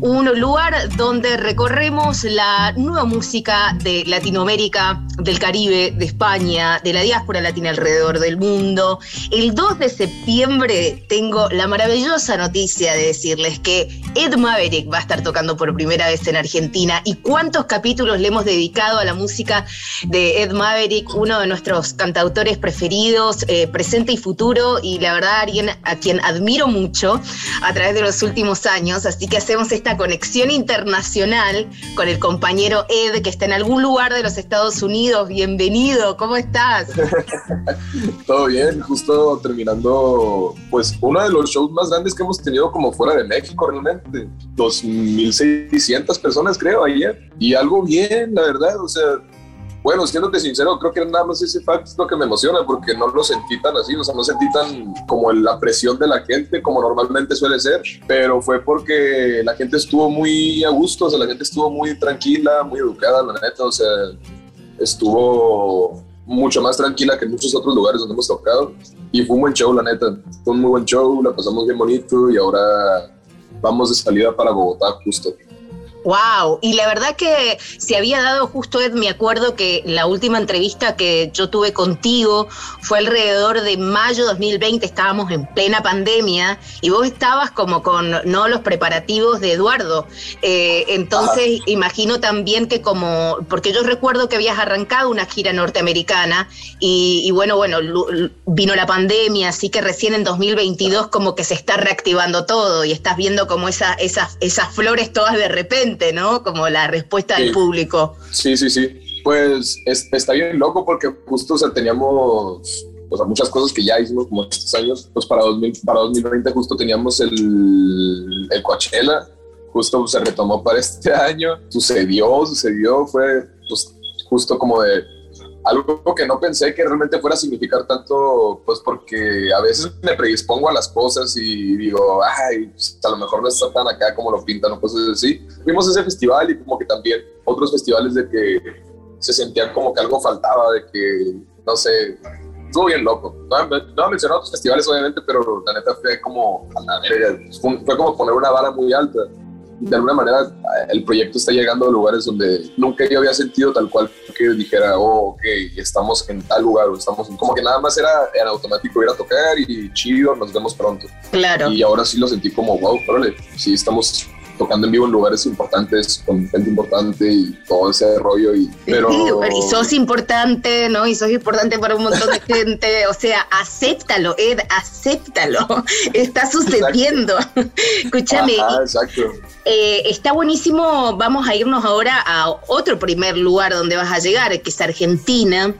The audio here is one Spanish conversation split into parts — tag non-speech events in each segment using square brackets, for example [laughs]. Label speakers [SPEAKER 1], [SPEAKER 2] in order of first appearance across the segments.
[SPEAKER 1] un lugar donde recorremos la nueva música de Latinoamérica, del Caribe, de España, de la diáspora latina alrededor del mundo. El 2 de septiembre tengo la maravillosa noticia de decirles que Ed Maverick va a estar tocando por primera vez en Argentina. ¿Y cuántos capítulos le hemos dedicado a la música de Ed Maverick, uno de nuestros cantautores preferidos, eh, presente y futuro? Y la verdad, alguien a quien admiro mucho a través de los últimos años. Así que hacemos esta conexión internacional con el compañero Ed, que está en algún lugar de los Estados Unidos. Bienvenido, ¿cómo estás? [laughs]
[SPEAKER 2] Todo bien, justo terminando, pues uno de los shows más grandes que hemos tenido como fuera de México realmente. 2.600 personas creo ayer. Y algo bien, la verdad, o sea, bueno, siéndote sincero, creo que nada más ese fact es lo que me emociona porque no lo sentí tan así, o sea, no sentí tan como la presión de la gente como normalmente suele ser, pero fue porque la gente estuvo muy a gusto, o sea, la gente estuvo muy tranquila, muy educada, la neta, o sea, estuvo mucho más tranquila que en muchos otros lugares donde hemos tocado y fue un buen show, la neta, fue un muy buen show, la pasamos bien bonito y ahora vamos de salida para Bogotá justo.
[SPEAKER 1] Wow, y la verdad que se había dado justo, Ed, me acuerdo que la última entrevista que yo tuve contigo fue alrededor de mayo 2020, estábamos en plena pandemia y vos estabas como con no los preparativos de Eduardo. Eh, entonces, imagino también que como, porque yo recuerdo que habías arrancado una gira norteamericana y, bueno, bueno, vino la pandemia, así que recién en 2022 como que se está reactivando todo y estás viendo como esa, esas, esas flores todas de repente ¿no? Como la respuesta del público.
[SPEAKER 2] Sí, sí, sí. Pues está bien loco porque justo, o sea, teníamos o sea, muchas cosas que ya hicimos como estos años, pues para, 2000, para 2020 justo teníamos el, el Coachella, justo se retomó para este [laughs] año, sucedió, sucedió, fue pues justo como de algo que no pensé que realmente fuera a significar tanto, pues porque a veces me predispongo a las cosas y digo, ay, pues, a lo mejor no está tan acá como lo pintan o cosas así. Fuimos a ese festival y como que también otros festivales de que se sentían como que algo faltaba, de que, no sé, estuvo bien loco. No, no otros festivales obviamente, pero la neta fue como, fue como poner una vara muy alta de alguna manera el proyecto está llegando a lugares donde nunca yo había sentido tal cual que dijera, oh, ok, estamos en tal lugar o estamos como que nada más era en automático ir a tocar y chido, nos vemos pronto.
[SPEAKER 1] Claro.
[SPEAKER 2] Y ahora sí lo sentí como, wow, órale, sí estamos tocando en vivo en lugares importantes, con gente importante y todo ese rollo. Y, pero...
[SPEAKER 1] y sos importante, ¿no? Y sos importante para un montón de [laughs] gente. O sea, acéptalo, Ed, acéptalo. [laughs] Está sucediendo. [laughs] Escúchame.
[SPEAKER 2] exacto.
[SPEAKER 1] Eh, está buenísimo. Vamos a irnos ahora a otro primer lugar donde vas a llegar, que es Argentina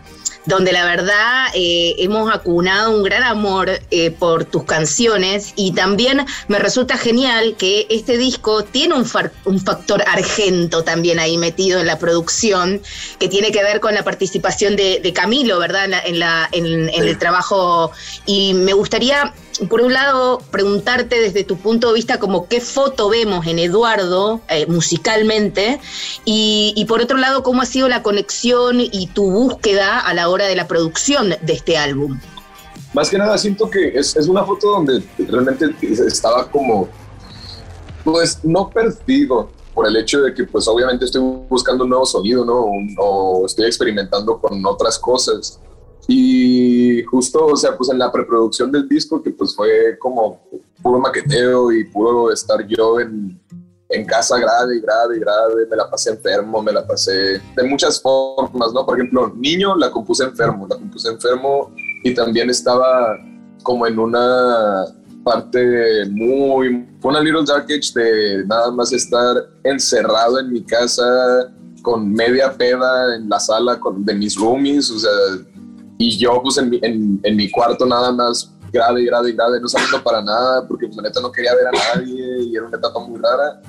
[SPEAKER 1] donde la verdad eh, hemos acunado un gran amor eh, por tus canciones y también me resulta genial que este disco tiene un, un, factor argento también ahí metido en la producción, que tiene que ver con la participación de, Camilo, ¿verdad? En, la, en, el trabajo. Y me gustaría por un lado, preguntarte desde tu punto de vista como qué foto vemos en Eduardo eh, musicalmente y, por otro lado, cómo ha sido la conexión y tu búsqueda a la hora de la producción de este álbum.
[SPEAKER 2] Más que nada siento que es, una foto donde realmente estaba como, pues no perdido por el hecho de que pues obviamente estoy buscando un nuevo sonido, ¿no? O estoy experimentando con otras cosas. Y justo, o sea, pues en la preproducción del disco, que pues fue como puro maqueteo y puro estar yo en, en casa grave grave grave, me la pasé enfermo, me la pasé de muchas formas, ¿no? Por ejemplo, niño la compuse enfermo, la compuse enfermo y también estaba como en una parte muy, fue una Little Dark Age de nada más estar encerrado en mi casa con media peda en la sala con, de mis roomies, o sea, y yo, pues, en mi, en, mi cuarto nada más grave, grave, grave, no saliendo para nada, porque pues, la neta no quería ver a nadie y era una etapa muy rara.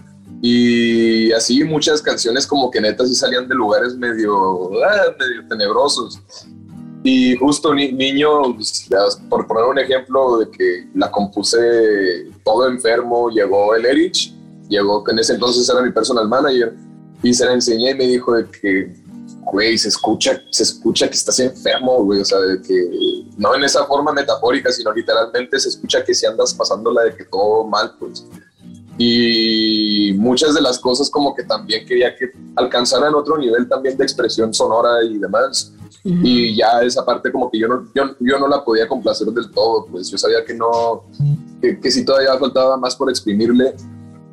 [SPEAKER 2] Y así muchas canciones como que neta sí salían de lugares medio, ah, medio tenebrosos. Y justo niño, pues, por poner un ejemplo de que la compuse todo enfermo, llegó el Erich, llegó que en ese entonces era mi personal manager, y se la enseñé y me dijo de que güey, se escucha, se escucha que estás enfermo, güey, o sea, de que no en esa forma metafórica, sino literalmente se escucha que si andas pasándola de que todo mal, pues. y muchas de las cosas como que también quería que alcanzaran otro nivel también de expresión sonora y demás. Y ya esa parte como que yo no, yo, yo, no la podía complacer del todo, pues yo sabía que no, que, que sí todavía faltaba más por exprimirle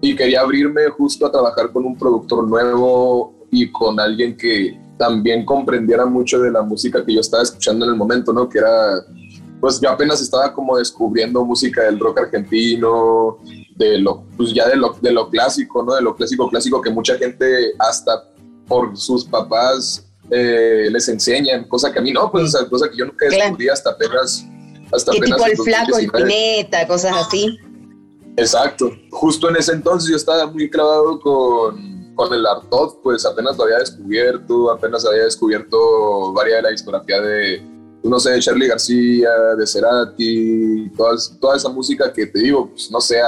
[SPEAKER 2] y quería abrirme justo a trabajar con un productor nuevo y con alguien que también comprendiera mucho de la música que yo estaba escuchando en el momento, ¿no? Que era, pues yo apenas estaba como descubriendo música del rock argentino, de lo, pues ya de lo, de lo clásico, ¿no? De lo clásico clásico que mucha gente hasta por sus papás eh, les enseñan, cosa que a mí no, pues o cosa que yo nunca descubrí hasta apenas. Hasta
[SPEAKER 1] ¿Qué tipo el flaco, el pineta, cosas así?
[SPEAKER 2] Exacto. Justo en ese entonces yo estaba muy clavado con, con el Artot, pues apenas lo había descubierto, apenas había descubierto varias de la discografía de, no sé, de Charlie García, de Cerati, toda esa música que te digo, pues no sé,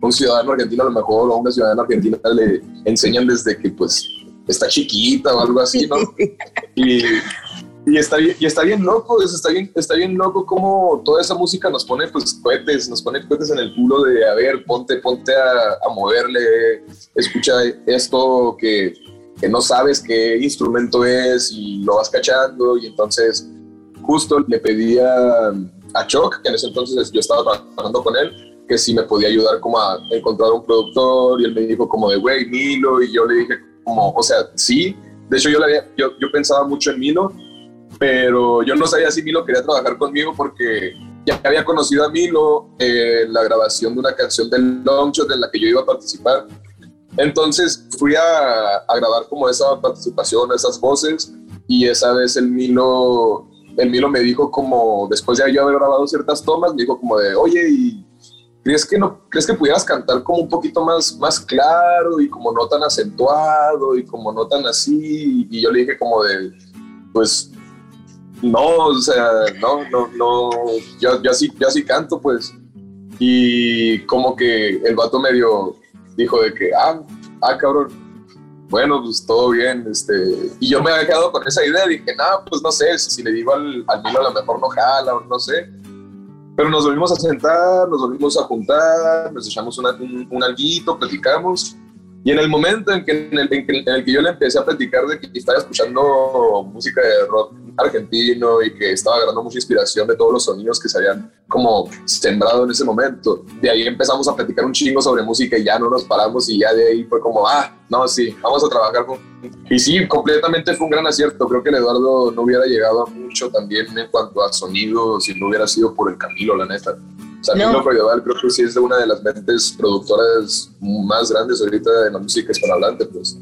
[SPEAKER 2] un ciudadano argentino a lo mejor o una ciudadana argentina le enseñan desde que pues está chiquita o algo así, ¿no? [laughs] y, y, está bien, y está bien loco, está bien, está bien loco como toda esa música nos pone pues cohetes, nos pone cohetes en el culo de, a ver, ponte, ponte a, a moverle, escucha esto que, que no sabes qué instrumento es y lo vas cachando. Y entonces justo le pedía a Choc, que en ese entonces yo estaba trabajando con él, que si me podía ayudar como a encontrar un productor. Y él me dijo como de, güey, Milo, y yo le dije como, o sea, sí, de hecho yo, le yo, yo pensaba mucho en Milo, pero yo no sabía si Milo quería trabajar conmigo porque ya había conocido a Milo en la grabación de una canción del Longshot en la que yo iba a participar. Entonces fui a, a, grabar como esa participación, esas voces, y esa vez el Milo, el Milo me dijo como, después de yo haber grabado ciertas tomas, me dijo como de, oye, ¿y ¿crees que, no, ¿crees que pudieras cantar como un poquito más, más claro y como no tan acentuado y como no tan así? Y yo le dije como de, pues, no, o sea, no, no, no, ya, ya, sí, ya sí canto, pues. Y como que el vato medio dijo de que, ah, ah, cabrón, bueno, pues todo bien, este, y yo me había quedado con esa idea, dije, no, pues no sé, si, le digo al, al a lo mejor no jala o no sé, pero nos volvimos a sentar, nos volvimos a juntar, nos echamos un, un alguito, platicamos. Y en el momento en, que, en, el, en, el, que yo le empecé a platicar de que estaba escuchando música de rock argentino y que estaba agarrando mucha inspiración de todos los sonidos que se habían como sembrado en ese momento, de ahí empezamos a platicar un chingo sobre música y ya no nos paramos y ya de ahí fue como, ah, no, sí, vamos a trabajar con... Y sí, completamente fue un gran acierto. Creo que el Eduardo no hubiera llegado a mucho también en cuanto a sonido si no hubiera sido por el Camilo, la neta. O sea, no. Creo que sí es de una de las mentes productoras más grandes ahorita de la música hispanohablante, pues.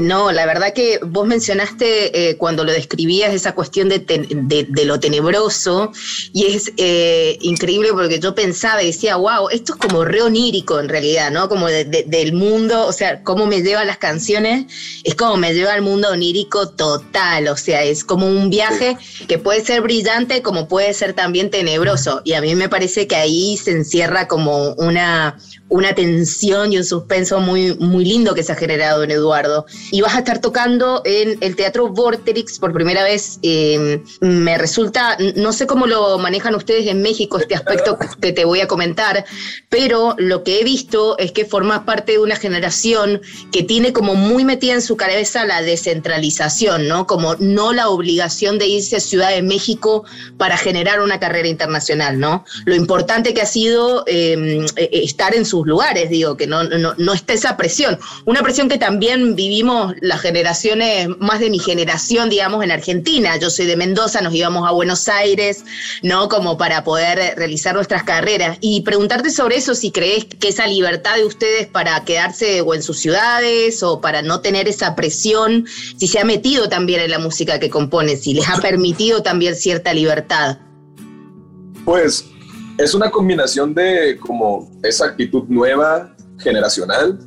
[SPEAKER 1] No, la verdad que vos mencionaste eh, cuando lo describías esa cuestión de, de, de lo tenebroso y es eh, increíble porque yo pensaba y decía, wow, esto es como re onírico en realidad, ¿no? Como de, del mundo, o sea, cómo me lleva las canciones, es como me lleva al mundo onírico total, o sea, es como un viaje que puede ser brillante como puede ser también tenebroso y a mí me parece que ahí se encierra como una una tensión y un suspenso muy, muy lindo que se ha generado en Eduardo. Y vas a estar tocando en el Teatro Vorterix por primera vez. Eh, me resulta, no sé cómo lo manejan ustedes en México, este aspecto que te voy a comentar, pero lo que he visto es que formas parte de una generación que tiene como muy metida en su cabeza la descentralización, ¿no? Como no la obligación de irse a Ciudad de México para generar una carrera internacional, ¿no? Lo importante que ha sido eh, estar en su sus lugares, digo, que no, no, no está esa presión. Una presión que también vivimos las generaciones, más de mi generación, digamos, en Argentina. Yo soy de Mendoza, nos íbamos a Buenos Aires, ¿no? Como para poder realizar nuestras carreras. Y preguntarte sobre eso, si crees que esa libertad de ustedes para quedarse o en sus ciudades o para no tener esa presión, si se ha metido también en la música que componen, si les ha permitido también cierta libertad.
[SPEAKER 2] Pues es una combinación de como esa actitud nueva, generacional,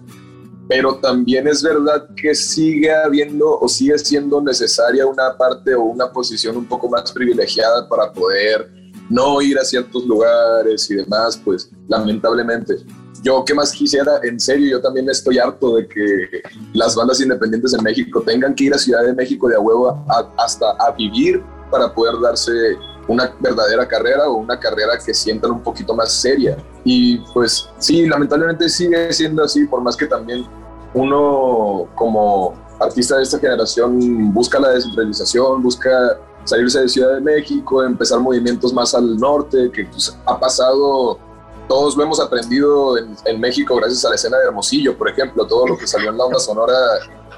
[SPEAKER 2] pero también es verdad que sigue habiendo o sigue siendo necesaria una parte o una posición un poco más privilegiada para poder no ir a ciertos lugares y demás, pues lamentablemente. Yo qué más quisiera, en serio, yo también estoy harto de que las bandas independientes en México tengan que ir a Ciudad de México de a huevo hasta a vivir para poder darse una verdadera carrera o una carrera que sientan un poquito más seria. Y pues sí, lamentablemente sigue siendo así, por más que también uno como artista de esta generación busca la descentralización, busca salirse de Ciudad de México, empezar movimientos más al norte, que pues, ha pasado, todos lo hemos aprendido en, en, México gracias a la escena de Hermosillo, por ejemplo, todo lo que salió en la onda sonora,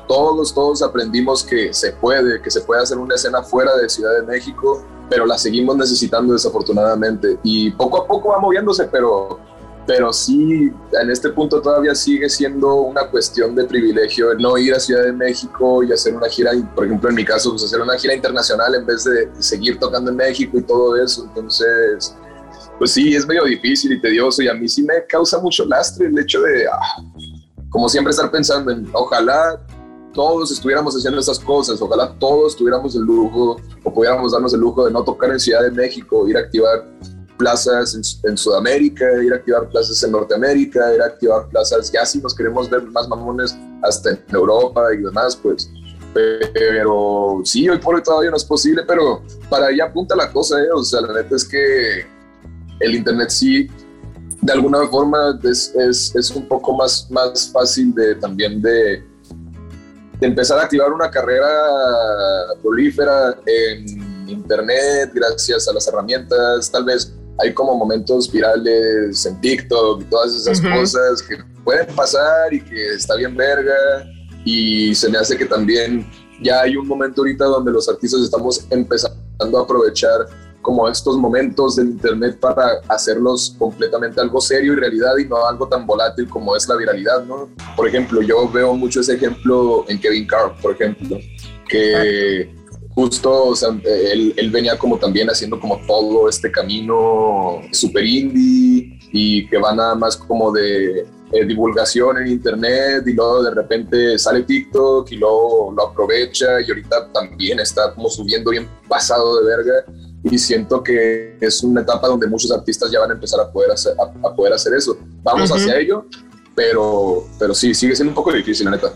[SPEAKER 2] todos, todos aprendimos que se puede, que se puede hacer una escena fuera de Ciudad de México, pero la seguimos necesitando desafortunadamente y poco a poco va moviéndose, pero pero sí, en este punto todavía sigue siendo una cuestión de privilegio no ir a Ciudad de México y hacer una gira, por ejemplo en mi caso, pues hacer una gira internacional en vez de seguir tocando en México y todo eso. Entonces, pues sí, es medio difícil y tedioso y a mí sí me causa mucho lastre el hecho de, ah, como siempre, estar pensando en, ojalá todos estuviéramos haciendo esas cosas, ojalá todos tuviéramos el lujo o pudiéramos darnos el lujo de no tocar en Ciudad de México, ir a activar plazas en, Sudamérica, ir a activar plazas en Norteamérica, ir a activar plazas, ya si nos queremos ver más mamones hasta en Europa y demás, pues. Pero sí, hoy por hoy todavía no es posible, pero para allá apunta la cosa, ¿eh? O sea, la neta es que el Internet sí, de alguna forma, es, es, es un poco más, más fácil de también de, de empezar a activar una carrera prolífera en Internet gracias a las herramientas, tal vez hay como momentos virales en TikTok y todas esas cosas que pueden pasar y que está bien verga. Y se me hace que también ya hay un momento ahorita donde los artistas estamos empezando a aprovechar como estos momentos del internet para hacerlos completamente algo serio y realidad y no algo tan volátil como es la viralidad, ¿no? Por ejemplo, yo veo mucho ese ejemplo en Kevin Carr, por ejemplo, que justo, o sea, él, él, venía como también haciendo como todo este camino super indie y que va nada más como de eh, divulgación en internet y luego de repente sale TikTok y luego lo aprovecha y ahorita también está como subiendo bien pasado de verga y siento que es una etapa donde muchos artistas ya van a empezar a poder hacer, a, poder hacer eso. Vamos hacia ello, pero, pero sí, sigue siendo un poco difícil, la neta.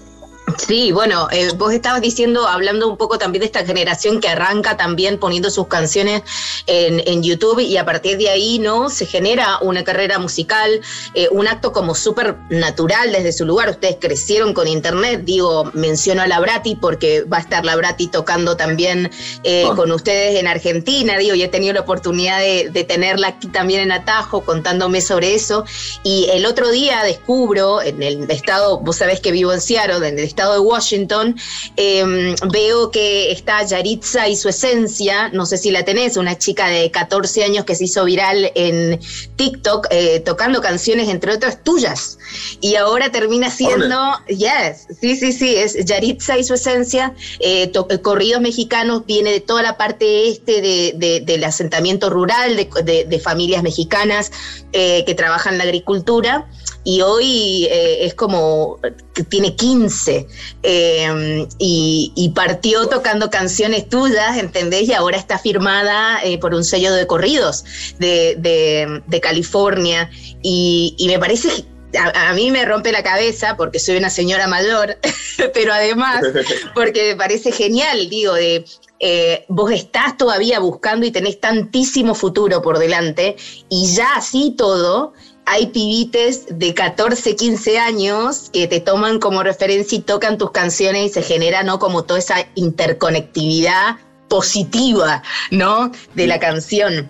[SPEAKER 1] Sí, bueno, eh, vos estabas diciendo, hablando un poco también de esta generación que arranca también poniendo sus canciones en, en YouTube y a partir de ahí, ¿no? Se genera una carrera musical, eh, un acto como súper natural desde su lugar. Ustedes crecieron con Internet, digo, menciono a la Brati porque va a estar la Brati tocando también eh, con ustedes en Argentina, digo, y he tenido la oportunidad de, de tenerla aquí también en Atajo contándome sobre eso. Y el otro día descubro en el estado, vos sabés que vivo en Seattle, en el estado de Washington, em, veo que está Yaritza y su esencia, no sé si la tenés, una chica de 14 años que se hizo viral en TikTok eh, tocando canciones, entre otras tuyas. Y ahora termina siendo, yes, sí, sí, sí, es Yaritza y su esencia, eh, eh, corridos mexicanos, viene de toda la parte este del asentamiento rural, de, familias mexicanas que trabajan la agricultura y hoy eh, es como que tiene 15 em, y, partió tocando canciones tuyas, ¿entendés? Y ahora está firmada eh, por un sello de corridos de, California y, me parece a, mí me rompe la cabeza porque soy una señora mayor, [laughs] pero además [laughs] porque me parece genial, digo, de eh, vos estás todavía buscando y tenés tantísimo futuro por delante y ya así todo hay pibites de 14, 15 años que te toman como referencia y tocan tus canciones y se genera, ¿no? Como toda esa interconectividad positiva, ¿no? De la canción.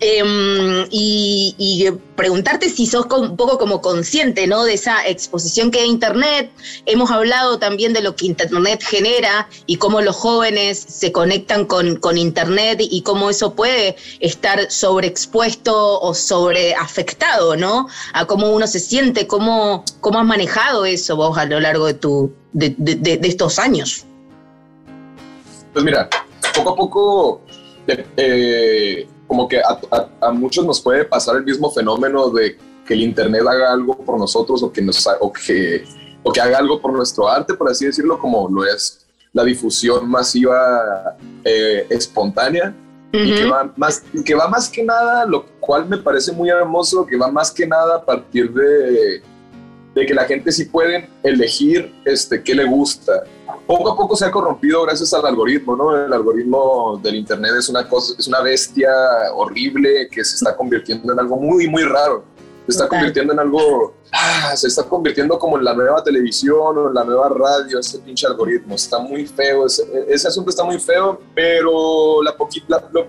[SPEAKER 1] Em, y, preguntarte si sos un poco como consciente ¿no? de esa exposición que hay Internet. Hemos hablado también de lo que Internet genera y cómo los jóvenes se conectan con, con Internet y cómo eso puede estar sobreexpuesto o sobreafectado ¿no? a cómo uno se siente, cómo, cómo has manejado eso vos a lo largo de, tu, de, de, estos años.
[SPEAKER 2] Pues mira, poco a poco... Eh, como que a, muchos nos puede pasar el mismo fenómeno de que el Internet haga algo por nosotros o que, nos, o que, o que haga algo por nuestro arte, por así decirlo, como lo es la difusión masiva eh, espontánea. y que va, más, que va más que nada, lo cual me parece muy hermoso, que va más que nada a partir de, de que la gente sí puede elegir este, qué le gusta. Poco a poco se ha corrompido gracias al algoritmo, ¿no? El algoritmo del Internet es una cosa, es una bestia horrible que se está convirtiendo en algo muy, muy raro se está convirtiendo en algo, ah, se está convirtiendo como en la nueva televisión o en la nueva radio, ese pinche algoritmo. Está muy feo, ese, ese asunto está muy feo, pero la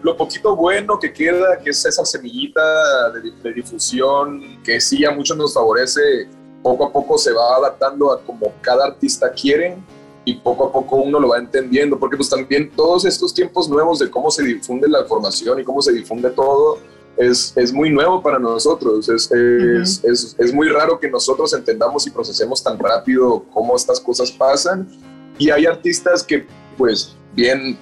[SPEAKER 2] lo, poquito bueno que queda, que es esa semillita de, de, difusión que sí a muchos nos favorece, poco a poco se va adaptando a como cada artista quiere y poco a poco uno lo va entendiendo, porque pues también todos estos tiempos nuevos de cómo se difunde la información y cómo se difunde todo, es, es muy nuevo para nosotros. Es, es, es, es, muy raro que nosotros entendamos y procesemos tan rápido cómo estas cosas pasan. Y hay artistas que, pues, bien,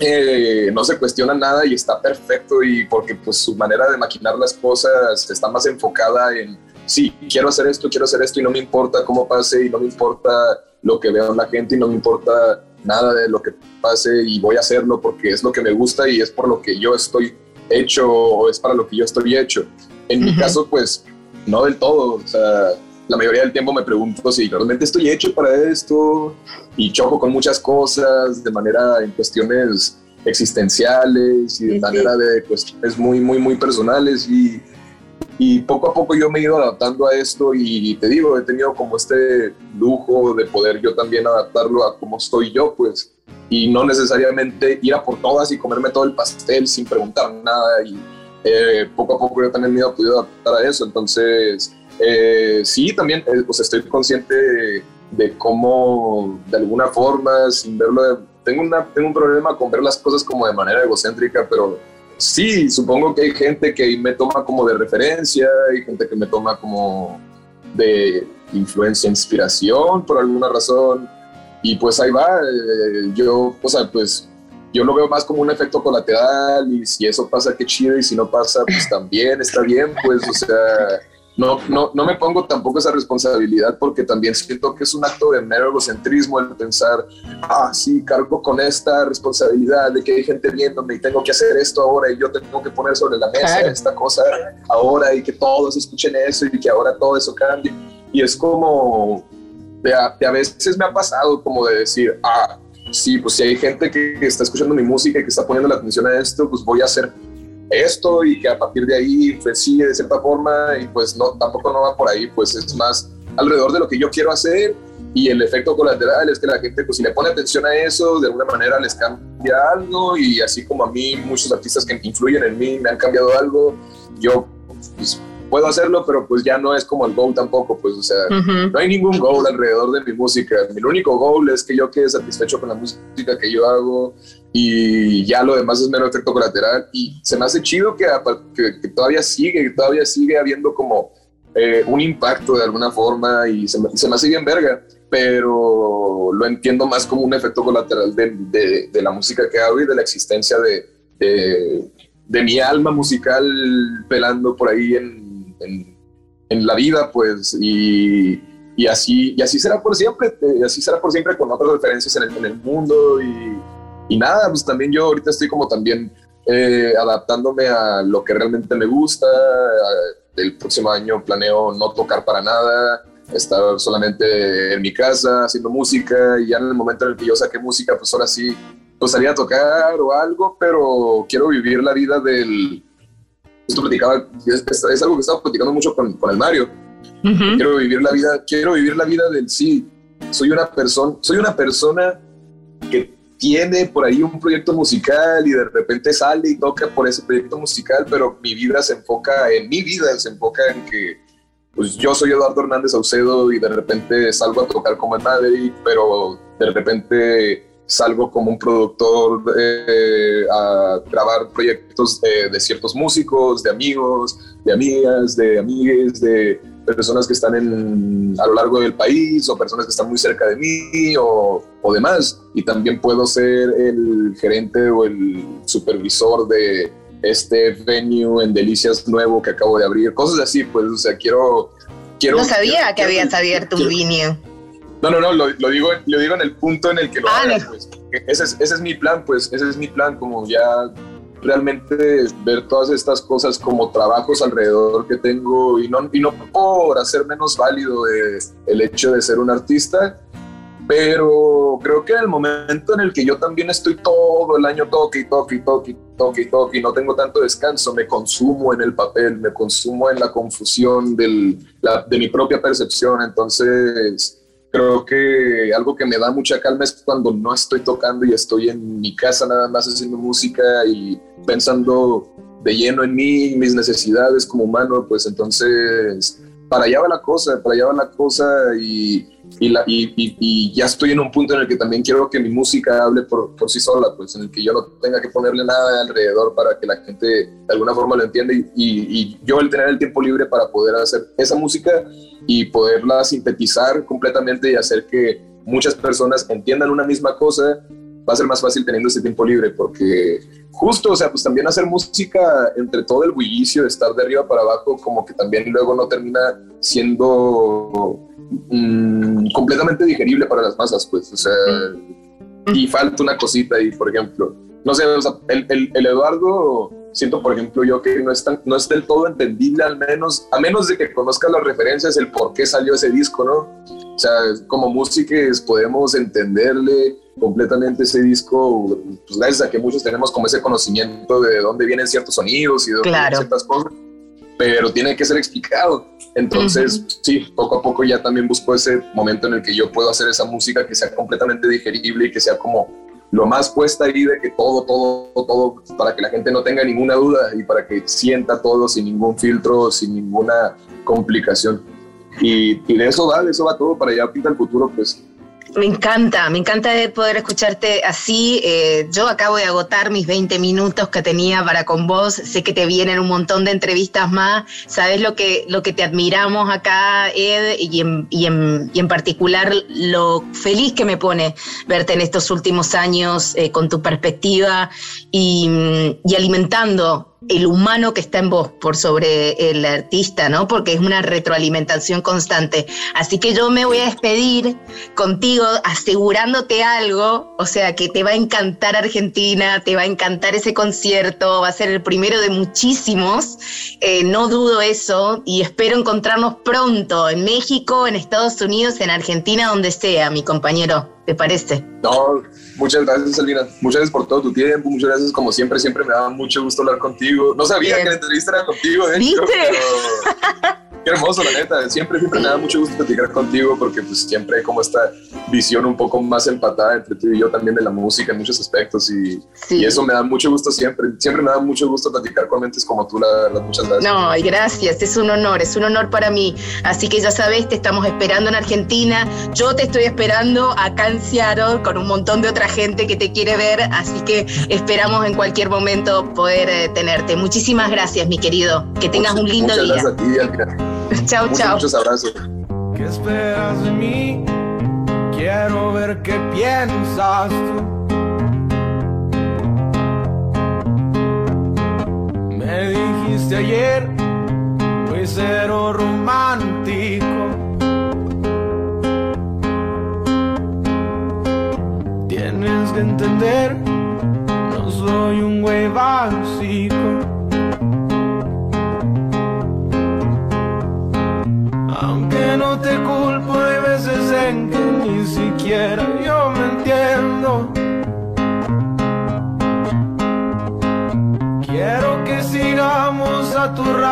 [SPEAKER 2] eh, no se cuestiona nada y está perfecto y porque pues su manera de maquinar las cosas está más enfocada en, sí, quiero hacer esto, quiero hacer esto y no me importa cómo pase y no me importa lo que vea la gente y no me importa nada de lo que pase y voy a hacerlo porque es lo que me gusta y es por lo que yo estoy hecho o es para lo que yo estoy hecho. En mi caso, pues, no del todo. O sea, la mayoría del tiempo me pregunto si realmente estoy hecho para esto y choco con muchas cosas de manera en cuestiones existenciales y de manera de cuestiones muy, muy, muy personales y, y poco a poco yo me he ido adaptando a esto y te digo, he tenido como este lujo de poder yo también adaptarlo a cómo estoy yo, pues y no necesariamente ir a por todas y comerme todo el pastel sin preguntar nada y eh, poco a poco yo también me he podido adaptar a eso, entonces eh, sí, también eh, pues estoy consciente de, cómo de alguna forma, sin verlo, tengo, una, tengo un problema con ver las cosas como de manera egocéntrica, pero sí, supongo que hay gente que me toma como de referencia, hay gente que me toma como de influencia, inspiración por alguna razón. Y pues ahí va, eh, yo, o sea, pues yo lo veo más como un efecto colateral y si eso pasa, qué chido, y si no pasa, pues también está bien, pues, o sea, no, no, no me pongo tampoco esa responsabilidad porque también siento que es un acto de mero egocentrismo el pensar, ah, sí, cargo con esta responsabilidad de que hay gente viéndome y tengo que hacer esto ahora y yo tengo que poner sobre la mesa esta cosa ahora y que todos escuchen eso y que ahora todo eso cambie. Y es como, de a, veces me ha pasado como de decir, ah, sí, pues si hay gente que, está escuchando mi música y que está poniendo la atención a esto, pues voy a hacer esto y que a partir de ahí pues sigue de cierta forma y pues no, tampoco no va por ahí, pues es más alrededor de lo que yo quiero hacer y el efecto colateral es que la gente pues si le pone atención a eso de alguna manera les cambia algo y así como a mí muchos artistas que influyen en mí me han cambiado algo, yo pues, puedo hacerlo, pero pues ya no es como el goal tampoco, pues, o sea, no hay ningún goal alrededor de mi música. Mi único goal es que yo quede satisfecho con la música que yo hago y ya lo demás es mero efecto colateral. Y se me hace chido que, que, todavía sigue, que todavía sigue habiendo como eh, un impacto de alguna forma y se me, se me hace bien verga, pero lo entiendo más como un efecto colateral de, de, de la música que hago y de la existencia de, de, de mi alma musical pelando por ahí en en, la vida, pues, y, y, así, y así será por siempre, y así será por siempre con otras referencias en el, en el mundo y, y, nada, pues también yo ahorita estoy como también eh, adaptándome a lo que realmente me gusta, el próximo año planeo no tocar para nada, estar solamente en mi casa haciendo música y ya en el momento en el que yo saque música, pues ahora sí, pues salía a tocar o algo, pero quiero vivir la vida del, esto platicaba, es, algo que estaba platicando mucho con, con el Mario. Quiero vivir la vida, quiero vivir la vida del sí. Soy una persona, soy una persona que tiene por ahí un proyecto musical y de repente sale y toca por ese proyecto musical, pero mi vida se enfoca en mi vida, se enfoca en que pues yo soy Eduardo Hernández Saucedo y de repente salgo a tocar como en Madrid, pero de repente salgo como un productor eh, a grabar proyectos de, ciertos músicos, de amigos, de amigas, de amigues, de personas que están en, a lo largo del país o personas que están muy cerca de mí o, o demás. Y también puedo ser el gerente o el supervisor de este venue en Delicias nuevo que acabo de abrir, cosas así, pues, o sea, quiero... quiero
[SPEAKER 1] no sabía que habías abierto un venue.
[SPEAKER 2] No, no, no, lo, digo, lo digo en el punto en el que lo ah, pues. Ese es, ese es mi plan, pues, ese es mi plan, como ya realmente ver todas estas cosas como trabajos alrededor que tengo y no, y no por hacer menos válido el hecho de ser un artista, pero creo que en el momento en el que yo también estoy todo el año toque y toque y toque y toque y toque y no tengo tanto descanso, me consumo en el papel, me consumo en la confusión del, de mi propia percepción, entonces creo que algo que me da mucha calma es cuando no estoy tocando y estoy en mi casa nada más haciendo música y pensando de lleno en mí, mis necesidades como humano, pues entonces para allá va la cosa, para allá va la cosa y y, la, y, y, ya estoy en un punto en el que también quiero que mi música hable por, por, sí sola, pues en el que yo no tenga que ponerle nada alrededor para que la gente de alguna forma lo entienda y, y, yo el tener el tiempo libre para poder hacer esa música y poderla sintetizar completamente y hacer que muchas personas entiendan una misma cosa, va a ser más fácil teniendo ese tiempo libre porque justo, o sea, pues también hacer música entre todo el bullicio, de estar de arriba para abajo, como que también luego no termina siendo Mm, completamente digerible para las masas, pues, o sea, y falta una cosita ahí, por ejemplo, no sé, o sea, el, el, Eduardo, siento, por ejemplo, yo que no es, no es del todo entendible, al menos, a menos de que conozca las referencias, el por qué salió ese disco, ¿no? O sea, como músicos podemos entenderle completamente ese disco, pues gracias a que muchos tenemos como ese conocimiento de dónde vienen ciertos sonidos y de ciertas cosas pero tiene que ser explicado. Entonces, sí, poco a poco ya también busco ese momento en el que yo puedo hacer esa música que sea completamente digerible y que sea como lo más puesta ahí de que todo, todo, todo, para que la gente no tenga ninguna duda y para que sienta todo sin ningún filtro, sin ninguna complicación. Y, y de eso va, de eso va todo para ya pinta el futuro, pues
[SPEAKER 1] me encanta, me encanta poder escucharte así. Eh, yo acabo de agotar mis 20 minutos que tenía para con vos. Sé que te vienen un montón de entrevistas más. Sabes lo que, lo que te admiramos acá, Ed, y en, y en, particular lo feliz que me pone verte en estos últimos años eh, con tu perspectiva y, y alimentando el humano que está en vos por sobre el artista, ¿no? Porque es una retroalimentación constante. Así que yo me voy a despedir contigo asegurándote algo, o sea, que te va a encantar Argentina, te va a encantar ese concierto, va a ser el primero de muchísimos, eh, no dudo eso, y espero encontrarnos pronto en México, en Estados Unidos, en Argentina, donde sea, mi compañero. ¿Te parece?
[SPEAKER 2] No, muchas gracias, Salvina. Muchas gracias por todo tu tiempo. Muchas gracias, como siempre. Siempre me da mucho gusto hablar contigo. No sabía que la entrevista era contigo, de ¿Viste? [laughs] Qué hermoso, la neta. Siempre, siempre me da mucho gusto platicar contigo porque pues siempre hay como esta visión un poco más empatada entre tú y yo también de la música en muchos aspectos y, y eso me da mucho gusto siempre. Siempre me da mucho gusto platicar con mentes como tú, la verdad. Muchas gracias.
[SPEAKER 1] No, y gracias. Es un honor, es un honor para mí. Así que ya sabes, te estamos esperando en Argentina. Yo te estoy esperando acá en Seattle con un montón de otra gente que te quiere ver. Así que esperamos en cualquier momento poder eh, tenerte. Muchísimas gracias, mi querido. Que tengas un lindo
[SPEAKER 2] día.
[SPEAKER 1] Gracias
[SPEAKER 2] a ti, [laughs]
[SPEAKER 1] chao, chao.
[SPEAKER 2] Muchos abrazos.
[SPEAKER 3] ¿Qué esperas de mí? Quiero ver qué piensas tú. Me dijiste ayer, muy cero romántico. Tienes que entender,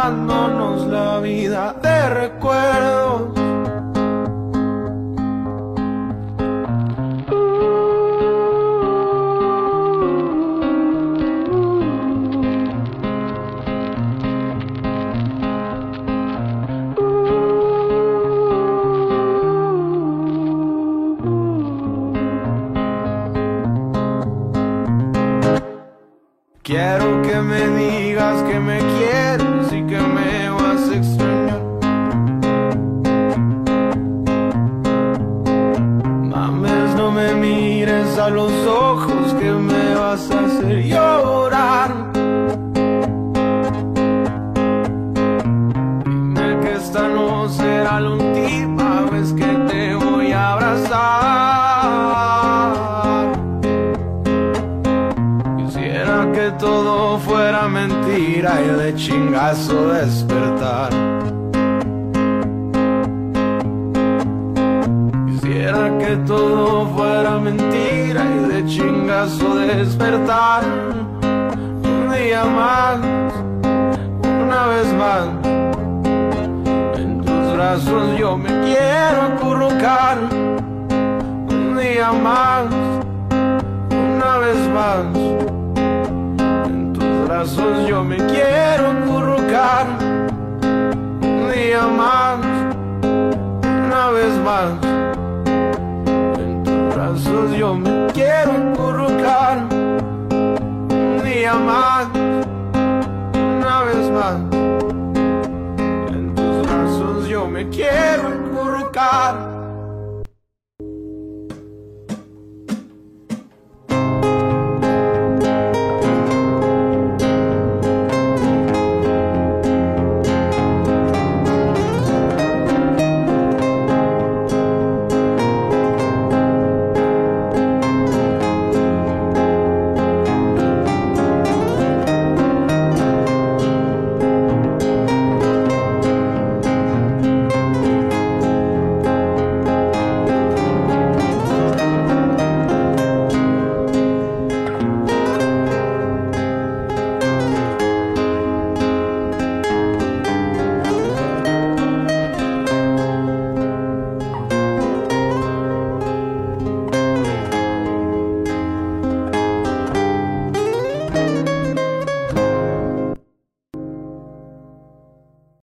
[SPEAKER 3] aturrándonos la vida de recuerdos. Quiero que me digas que me Quisiera que todo fuera mentira y de chingazo despertar. Un día más, una vez más. En tus brazos yo me quiero acurrucar. Un día más, una vez más. En tus brazos yo me quiero acurrucar. Un día más, una vez más brazos yo me quiero acurrucar un día más, una vez más. En tus brazos yo me quiero acurrucar.